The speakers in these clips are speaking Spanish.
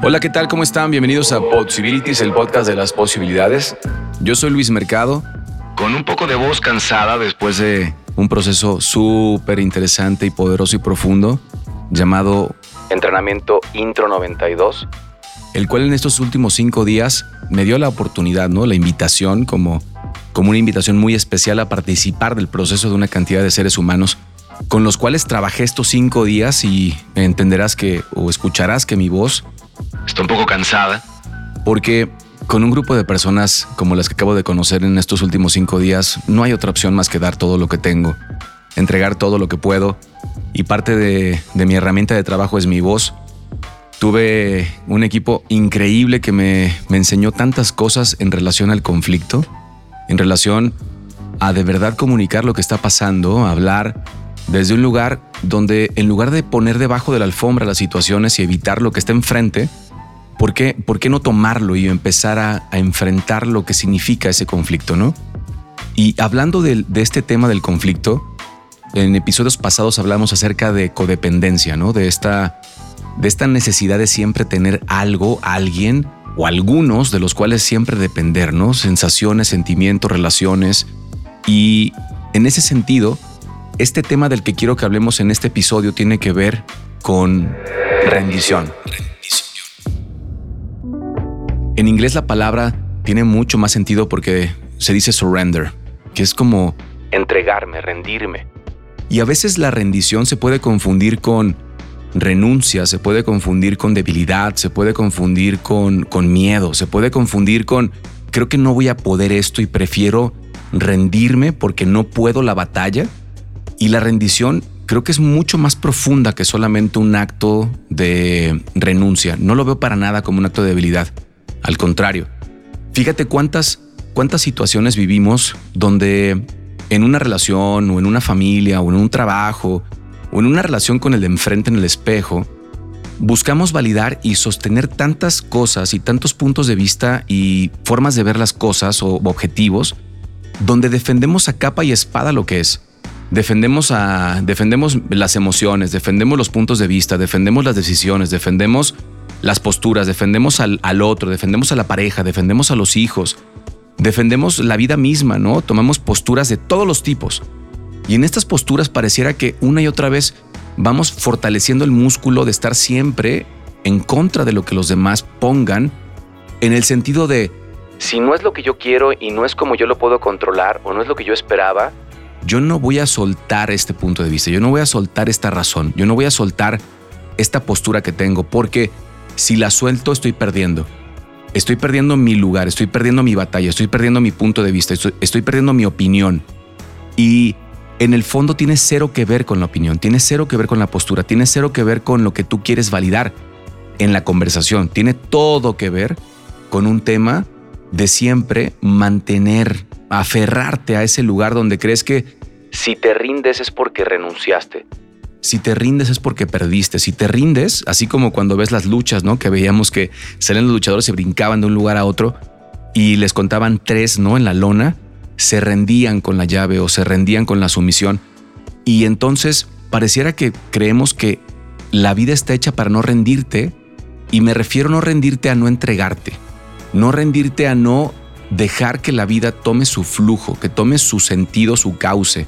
Hola, ¿qué tal? ¿Cómo están? Bienvenidos a Possibilities, el podcast de las posibilidades. Yo soy Luis Mercado, con un poco de voz cansada después de un proceso súper interesante y poderoso y profundo llamado Entrenamiento Intro 92, el cual en estos últimos cinco días me dio la oportunidad, ¿no? La invitación como, como una invitación muy especial a participar del proceso de una cantidad de seres humanos con los cuales trabajé estos cinco días y entenderás que o escucharás que mi voz está un poco cansada. Porque con un grupo de personas como las que acabo de conocer en estos últimos cinco días, no hay otra opción más que dar todo lo que tengo, entregar todo lo que puedo. Y parte de, mi herramienta de trabajo es mi voz. Tuve un equipo increíble que me, me enseñó tantas cosas en relación al conflicto, en relación a de verdad comunicar lo que está pasando, hablar desde un lugar donde en lugar de poner debajo de la alfombra las situaciones y evitar lo que está enfrente, ¿por qué, por qué no tomarlo y empezar a, enfrentar lo que significa ese conflicto, no? Y hablando de, este tema del conflicto, en episodios pasados hablamos acerca de codependencia, ¿no? De esta, de esta necesidad de siempre tener algo, alguien o algunos de los cuales siempre depender, ¿no? Sensaciones, sentimientos, relaciones. Y en ese sentido, este tema del que quiero que hablemos en este episodio tiene que ver con rendición. En inglés la palabra tiene mucho más sentido porque se dice surrender, que es como entregarme, rendirme. Y a veces la rendición se puede confundir con renuncia, se puede confundir con debilidad, se puede confundir con, con miedo, se puede confundir con creo que no voy a poder esto y prefiero rendirme porque no puedo la batalla y la rendición creo que es mucho más profunda que solamente un acto de renuncia. No lo veo para nada como un acto de debilidad. Al contrario, fíjate cuántas, cuántas situaciones vivimos donde en una relación o en una familia o en un trabajo o en una relación con el de enfrente en el espejo, buscamos validar y sostener tantas cosas y tantos puntos de vista y formas de ver las cosas o objetivos donde defendemos a capa y espada lo que es defendemos, a, defendemos las emociones, defendemos los puntos de vista, defendemos las decisiones, defendemos las posturas, defendemos al, al, otro, defendemos a la pareja, defendemos a los hijos, defendemos la vida misma, ¿no? Tomamos posturas de todos los tipos. Y en estas posturas pareciera que una y otra vez vamos fortaleciendo el músculo de estar siempre en contra de lo que los demás pongan, en el sentido de, si no es lo que yo quiero y no es como yo lo puedo controlar o no es lo que yo esperaba, yo no voy a soltar este punto de vista, yo no voy a soltar esta razón, yo no voy a soltar esta postura que tengo, porque si la suelto estoy perdiendo. Estoy perdiendo mi lugar, estoy perdiendo mi batalla, estoy perdiendo mi punto de vista, estoy, perdiendo mi opinión. Y en el fondo tiene cero que ver con la opinión, tiene cero que ver con la postura, tiene cero que ver con lo que tú quieres validar en la conversación, tiene todo que ver con un tema de siempre mantener aferrarte a ese lugar donde crees que si te rindes es porque renunciaste. Si te rindes es porque perdiste. Si te rindes, así como cuando ves las luchas, ¿no? Que veíamos que salen los luchadores se brincaban de un lugar a otro y les contaban tres, ¿no? En la lona, se rendían con la llave o se rendían con la sumisión. Y entonces pareciera que creemos que la vida está hecha para no rendirte y me refiero a no rendirte a no entregarte, no rendirte a no dejar que la vida tome su flujo, que tome su sentido, su cauce.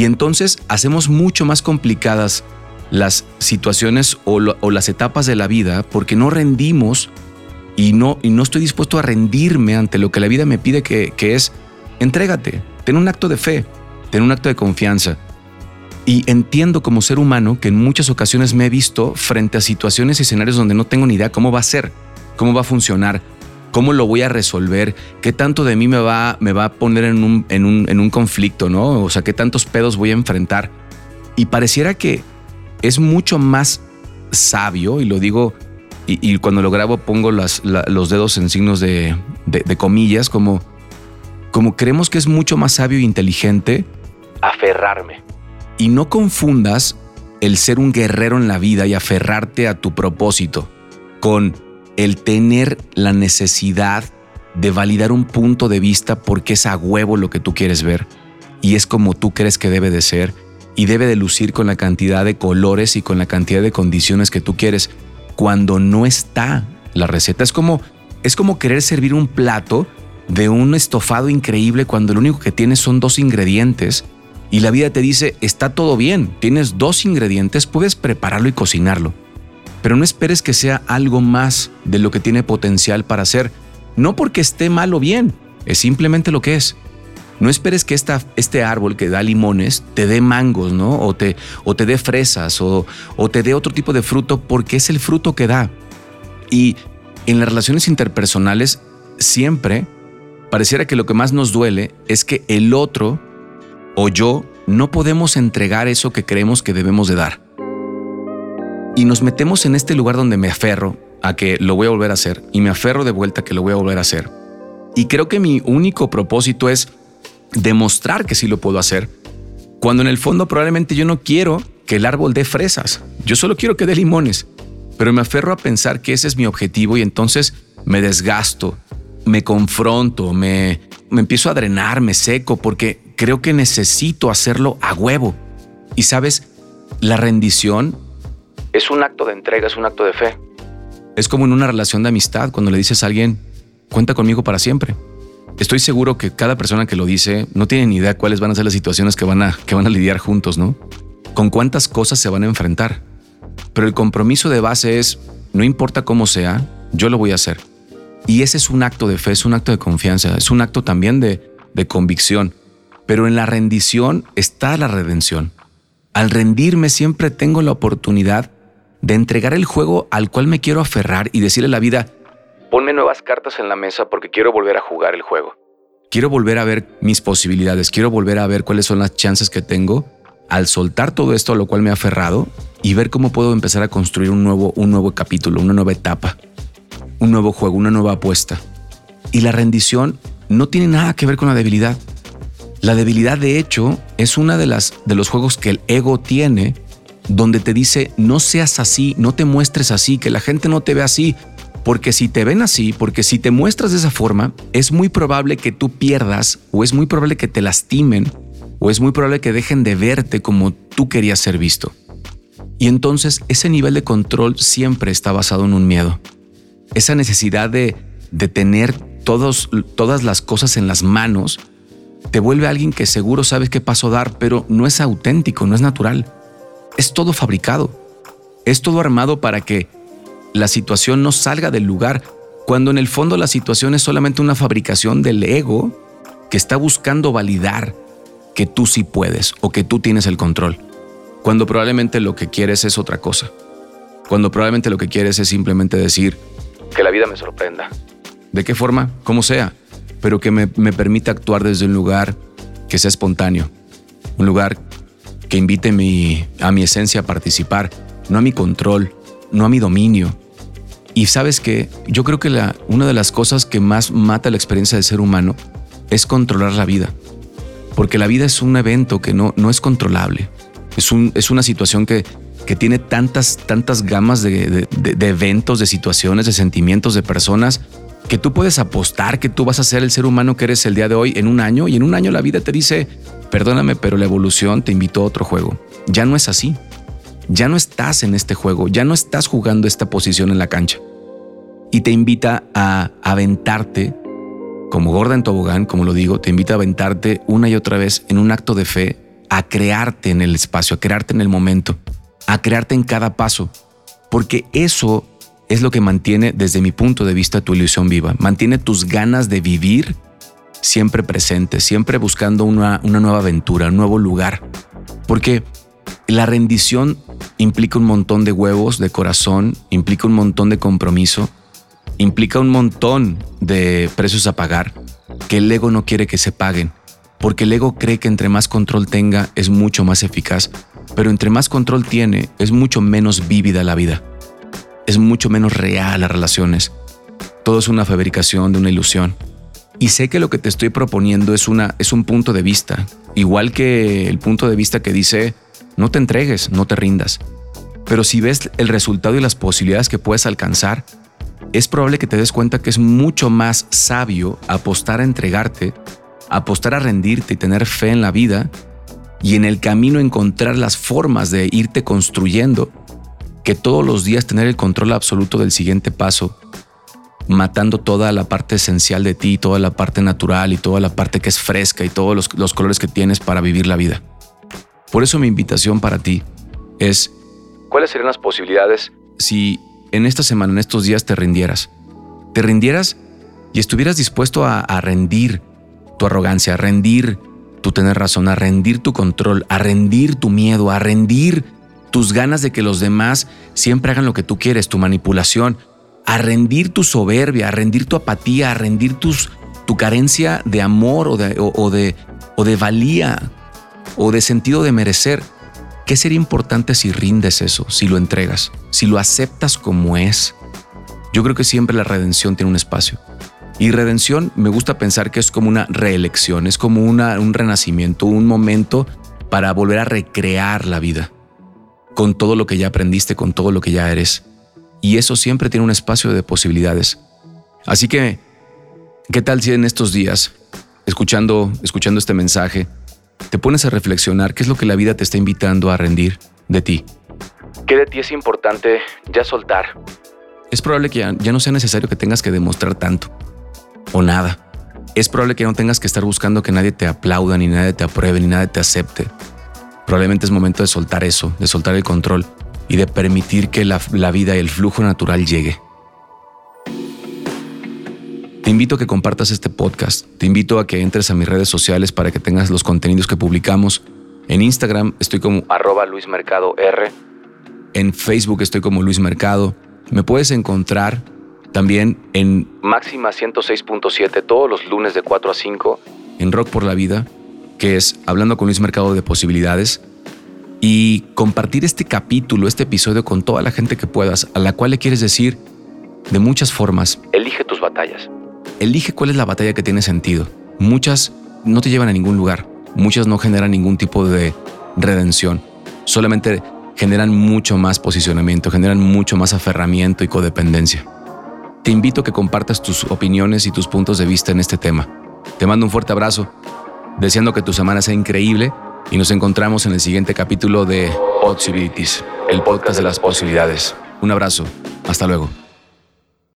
Y entonces hacemos mucho más complicadas las situaciones o, las etapas de la vida porque no rendimos y no, y no estoy dispuesto a rendirme ante lo que la vida me pide que, que es entrégate, ten un acto de fe, ten un acto de confianza. Y entiendo como ser humano que en muchas ocasiones me he visto frente a situaciones y escenarios donde no tengo ni idea cómo va a ser, cómo va a funcionar, ¿Cómo lo voy a resolver? ¿Qué tanto de mí me va, me va a poner en un, en, un, en un conflicto, no? O sea, ¿qué tantos pedos voy a enfrentar? Y pareciera que es mucho más sabio, y lo digo, y, cuando lo grabo pongo las, los dedos en signos de, de, comillas, como, como creemos que es mucho más sabio e inteligente aferrarme. Y no confundas el ser un guerrero en la vida y aferrarte a tu propósito con el tener la necesidad de validar un punto de vista porque es a huevo lo que tú quieres ver y es como tú crees que debe de ser y debe de lucir con la cantidad de colores y con la cantidad de condiciones que tú quieres, cuando no está la receta. Es como, es como querer servir un plato de un estofado increíble cuando lo único que tienes son dos ingredientes y la vida te dice, está todo bien, tienes dos ingredientes, puedes prepararlo y cocinarlo. Pero no esperes que sea algo más de lo que tiene potencial para ser, no porque esté mal o bien, es simplemente lo que es. No esperes que esta, este árbol que da limones te dé mangos, ¿no? O te, o te dé fresas o, o te dé otro tipo de fruto porque es el fruto que da. Y en las relaciones interpersonales siempre pareciera que lo que más nos duele es que el otro o yo no podemos entregar eso que creemos que debemos de dar. Y nos metemos en este lugar donde me aferro a que lo voy a volver a hacer y me aferro de vuelta a que lo voy a volver a hacer. Y creo que mi único propósito es demostrar que sí lo puedo hacer, cuando en el fondo probablemente yo no quiero que el árbol dé fresas, yo solo quiero que dé limones, pero me aferro a pensar que ese es mi objetivo y entonces me desgasto, me confronto, me, me empiezo a drenar, me seco, porque creo que necesito hacerlo a huevo. Y sabes, la rendición es un acto de entrega, es un acto de fe. Es como en una relación de amistad cuando le dices a alguien, cuenta conmigo para siempre. Estoy seguro que cada persona que lo dice no tiene ni idea cuáles van a ser las situaciones que van a, que van a lidiar juntos, ¿no? Con cuántas cosas se van a enfrentar. Pero el compromiso de base es, no importa cómo sea, yo lo voy a hacer. Y ese es un acto de fe, es un acto de confianza, es un acto también de, de convicción. Pero en la rendición está la redención. Al rendirme siempre tengo la oportunidad de entregar el juego al cual me quiero aferrar y decirle a la vida, ponme nuevas cartas en la mesa porque quiero volver a jugar el juego. Quiero volver a ver mis posibilidades, quiero volver a ver cuáles son las chances que tengo al soltar todo esto a lo cual me he aferrado y ver cómo puedo empezar a construir un nuevo, un nuevo capítulo, una nueva etapa, un nuevo juego, una nueva apuesta. Y la rendición no tiene nada que ver con la debilidad. La debilidad, de hecho, es una de las de los juegos que el ego tiene, donde te dice no seas así, no te muestres así, que la gente no te ve así, porque si te ven así, porque si te muestras de esa forma, es muy probable que tú pierdas o es muy probable que te lastimen o es muy probable que dejen de verte como tú querías ser visto. Y entonces ese nivel de control siempre está basado en un miedo. Esa necesidad de, tener todas las cosas en las manos te vuelve alguien que seguro sabes qué paso dar, pero no es auténtico, no es natural. Es todo fabricado. Es todo armado para que la situación no salga del lugar, cuando en el fondo la situación es solamente una fabricación del ego que está buscando validar que tú sí puedes o que tú tienes el control, cuando probablemente lo que quieres es otra cosa, cuando probablemente lo que quieres es simplemente decir que la vida me sorprenda. ¿De qué forma? Como sea, pero que me, permita actuar desde un lugar que sea espontáneo, un lugar que invite a mi esencia a participar, no a mi control, no a mi dominio. Y sabes que yo creo que una de las cosas que más mata la experiencia del ser humano es controlar la vida. Porque la vida es un evento que no, no es controlable. Es, un, es una situación que, que tiene tantas, tantas gamas de, de eventos, de situaciones, de sentimientos, de personas que tú puedes apostar que tú vas a ser el ser humano que eres el día de hoy en un año y en un año la vida te dice, perdóname, pero la evolución te invitó a otro juego. Ya no es así. Ya no estás en este juego, ya no estás jugando esta posición en la cancha. Y te invita a aventarte, como gorda en tobogán, como lo digo, te invita a aventarte una y otra vez en un acto de fe, a crearte en el espacio, a crearte en el momento, a crearte en cada paso. Porque eso es lo que mantiene desde mi punto de vista tu ilusión viva. Mantiene tus ganas de vivir siempre presentes, siempre buscando una, una nueva aventura, un nuevo lugar. Porque la rendición implica un montón de huevos, de corazón, implica un montón de compromiso, implica un montón de precios a pagar que el ego no quiere que se paguen, porque el ego cree que entre más control tenga es mucho más eficaz, pero entre más control tiene es mucho menos vívida la vida es mucho menos real las relaciones. Todo es una fabricación de una ilusión. Y sé que lo que te estoy proponiendo es, una, es un punto de vista, igual que el punto de vista que dice, no te entregues, no te rindas. Pero si ves el resultado y las posibilidades que puedes alcanzar, es probable que te des cuenta que es mucho más sabio apostar a entregarte, apostar a rendirte y tener fe en la vida y en el camino encontrar las formas de irte construyendo que todos los días tener el control absoluto del siguiente paso, matando toda la parte esencial de ti, toda la parte natural y toda la parte que es fresca y todos los, los colores que tienes para vivir la vida. Por eso mi invitación para ti es, ¿cuáles serían las posibilidades si en esta semana, en estos días te rindieras? Te rindieras y estuvieras dispuesto a, a rendir tu arrogancia, a rendir tu tener razón, a rendir tu control, a rendir tu miedo, a rendir tus ganas de que los demás siempre hagan lo que tú quieres, tu manipulación, a rendir tu soberbia, a rendir tu apatía, a rendir tus, tu carencia de amor o de, o, de, o de valía o de sentido de merecer. ¿Qué sería importante si rindes eso, si lo entregas, si lo aceptas como es? Yo creo que siempre la redención tiene un espacio. Y redención me gusta pensar que es como una reelección, es como una, un renacimiento, un momento para volver a recrear la vida con todo lo que ya aprendiste, con todo lo que ya eres. Y eso siempre tiene un espacio de posibilidades. Así que, ¿qué tal si en estos días, escuchando, escuchando este mensaje, te pones a reflexionar qué es lo que la vida te está invitando a rendir de ti? ¿Qué de ti es importante ya soltar? Es probable que ya, ya no sea necesario que tengas que demostrar tanto o nada. Es probable que no tengas que estar buscando que nadie te aplauda, ni nadie te apruebe, ni nadie te acepte. Probablemente es momento de soltar eso, de soltar el control y de permitir que la, vida y el flujo natural llegue. Te invito a que compartas este podcast. Te invito a que entres a mis redes sociales para que tengas los contenidos que publicamos. En Instagram estoy como arroba Luis Mercado R. En Facebook estoy como Luis Mercado. Me puedes encontrar también en Máxima 106.7 todos los lunes de 4 a 5 en Rock por la Vida que es Hablando con Luis Mercado de Posibilidades, y compartir este capítulo, este episodio con toda la gente que puedas, a la cual le quieres decir de muchas formas. Elige tus batallas. Elige cuál es la batalla que tiene sentido. Muchas no te llevan a ningún lugar, muchas no generan ningún tipo de redención, solamente generan mucho más posicionamiento, generan mucho más aferramiento y codependencia. Te invito a que compartas tus opiniones y tus puntos de vista en este tema. Te mando un fuerte abrazo deseando que tu semana sea increíble y nos encontramos en el siguiente capítulo de Possibilities, el podcast de las posibilidades. Un abrazo, hasta luego.